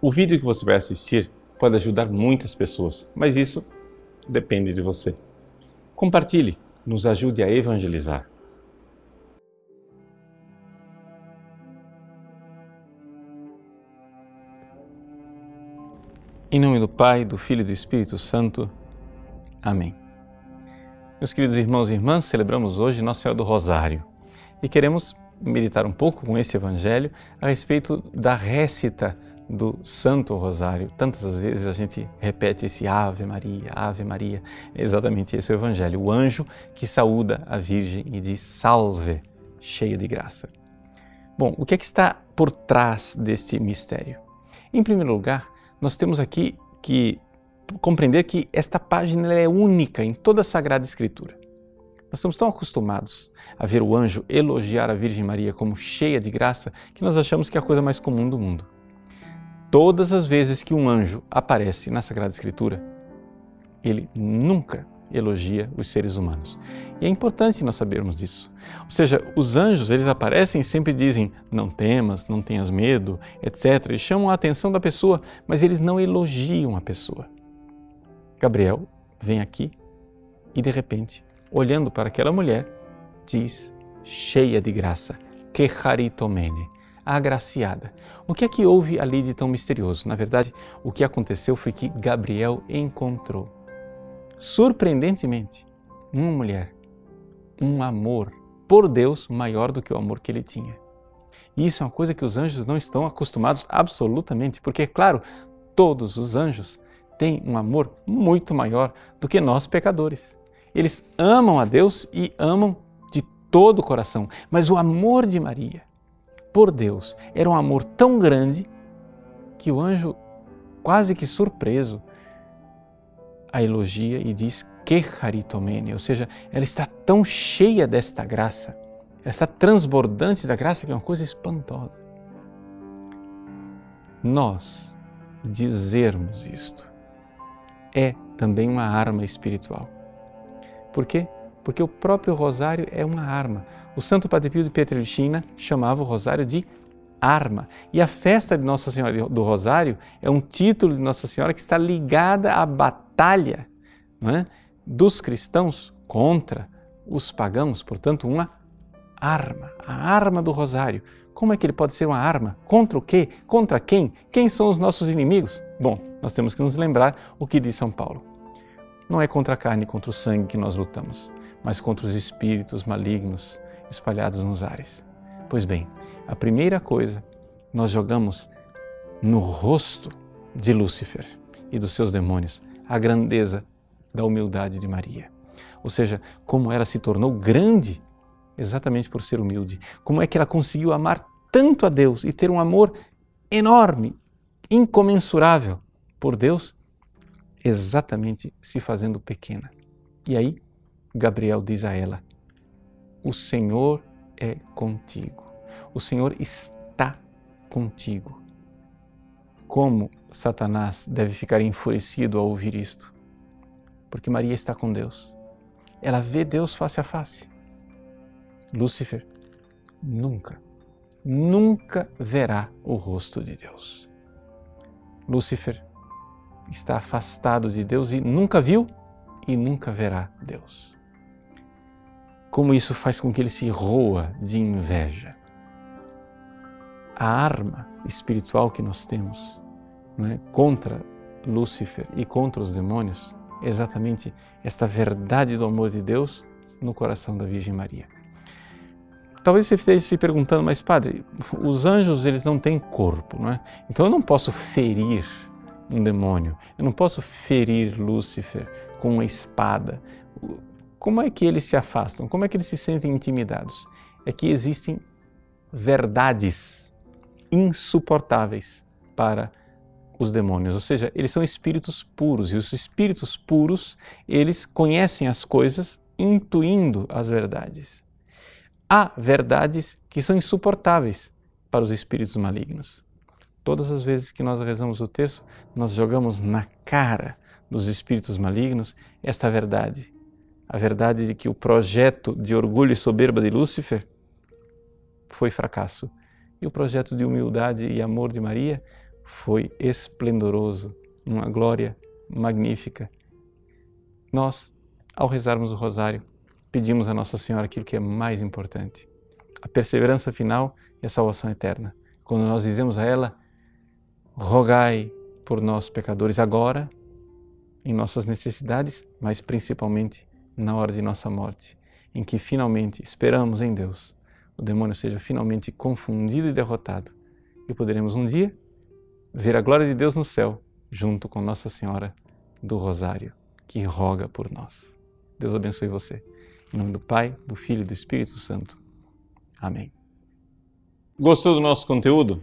O vídeo que você vai assistir pode ajudar muitas pessoas, mas isso depende de você. Compartilhe, nos ajude a evangelizar. Em nome do Pai, do Filho e do Espírito Santo. Amém. Meus queridos irmãos e irmãs, celebramos hoje Nossa Senhora do Rosário e queremos meditar um pouco com esse Evangelho a respeito da récita do Santo Rosário. Tantas vezes a gente repete esse Ave Maria, Ave Maria. É exatamente esse é o Evangelho. O anjo que saúda a Virgem e diz Salve, cheia de graça. Bom, o que é que está por trás deste mistério? Em primeiro lugar, nós temos aqui que compreender que esta página é única em toda a Sagrada Escritura. Nós estamos tão acostumados a ver o anjo elogiar a Virgem Maria como cheia de graça que nós achamos que é a coisa mais comum do mundo. Todas as vezes que um anjo aparece na Sagrada Escritura, ele nunca elogia os seres humanos. E é importante nós sabermos disso. Ou seja, os anjos, eles aparecem e sempre dizem: "Não temas, não tenhas medo", etc. E chamam a atenção da pessoa, mas eles não elogiam a pessoa. Gabriel vem aqui e de repente, olhando para aquela mulher, diz: "Cheia de graça, que haritomene" agraciada. O que é que houve ali de tão misterioso? Na verdade, o que aconteceu foi que Gabriel encontrou, surpreendentemente, uma mulher, um amor por Deus maior do que o amor que ele tinha. E isso é uma coisa que os anjos não estão acostumados absolutamente, porque, é claro, todos os anjos têm um amor muito maior do que nós pecadores. Eles amam a Deus e amam de todo o coração, mas o amor de Maria por Deus era um amor tão grande que o anjo, quase que surpreso, a elogia e diz que haritomene, ou seja, ela está tão cheia desta graça, ela está transbordante da graça que é uma coisa espantosa. Nós dizermos isto é também uma arma espiritual. Por quê? Porque o próprio rosário é uma arma. O Santo Padre Pio de Pietrelcina chamava o rosário de arma. E a festa de Nossa Senhora do Rosário é um título de Nossa Senhora que está ligada à batalha é? dos cristãos contra os pagãos, portanto, uma arma, a arma do Rosário. Como é que ele pode ser uma arma? Contra o quê? Contra quem? Quem são os nossos inimigos? Bom, nós temos que nos lembrar o que diz São Paulo. Não é contra a carne e contra o sangue que nós lutamos, mas contra os espíritos malignos espalhados nos ares. Pois bem, a primeira coisa nós jogamos no rosto de Lúcifer e dos seus demônios a grandeza da humildade de Maria. Ou seja, como ela se tornou grande exatamente por ser humilde. Como é que ela conseguiu amar tanto a Deus e ter um amor enorme, incomensurável por Deus, exatamente se fazendo pequena. E aí, Gabriel diz a ela: o Senhor é contigo. O Senhor está contigo. Como Satanás deve ficar enfurecido ao ouvir isto? Porque Maria está com Deus. Ela vê Deus face a face. Lúcifer nunca, nunca verá o rosto de Deus. Lúcifer está afastado de Deus e nunca viu e nunca verá Deus como isso faz com que ele se roa de inveja. A arma espiritual que nós temos né, contra Lúcifer e contra os demônios é exatamente esta verdade do amor de Deus no coração da Virgem Maria. Talvez você esteja se perguntando, mas padre, os anjos eles não têm corpo, não é? Então eu não posso ferir um demônio, eu não posso ferir Lúcifer com uma espada. Como é que eles se afastam? Como é que eles se sentem intimidados? É que existem verdades insuportáveis para os demônios, ou seja, eles são espíritos puros e os espíritos puros, eles conhecem as coisas intuindo as verdades. Há verdades que são insuportáveis para os espíritos malignos. Todas as vezes que nós rezamos o texto, nós jogamos na cara dos espíritos malignos esta verdade a verdade de que o projeto de orgulho e soberba de Lúcifer foi fracasso e o projeto de humildade e amor de Maria foi esplendoroso, uma glória magnífica. Nós, ao rezarmos o rosário, pedimos a Nossa Senhora aquilo que é mais importante: a perseverança final e a salvação eterna. Quando nós dizemos a ela, rogai por nós pecadores agora, em nossas necessidades, mas principalmente na hora de nossa morte, em que finalmente esperamos em Deus, o demônio seja finalmente confundido e derrotado e poderemos um dia ver a glória de Deus no céu, junto com Nossa Senhora do Rosário, que roga por nós. Deus abençoe você. Em nome do Pai, do Filho e do Espírito Santo. Amém. Gostou do nosso conteúdo?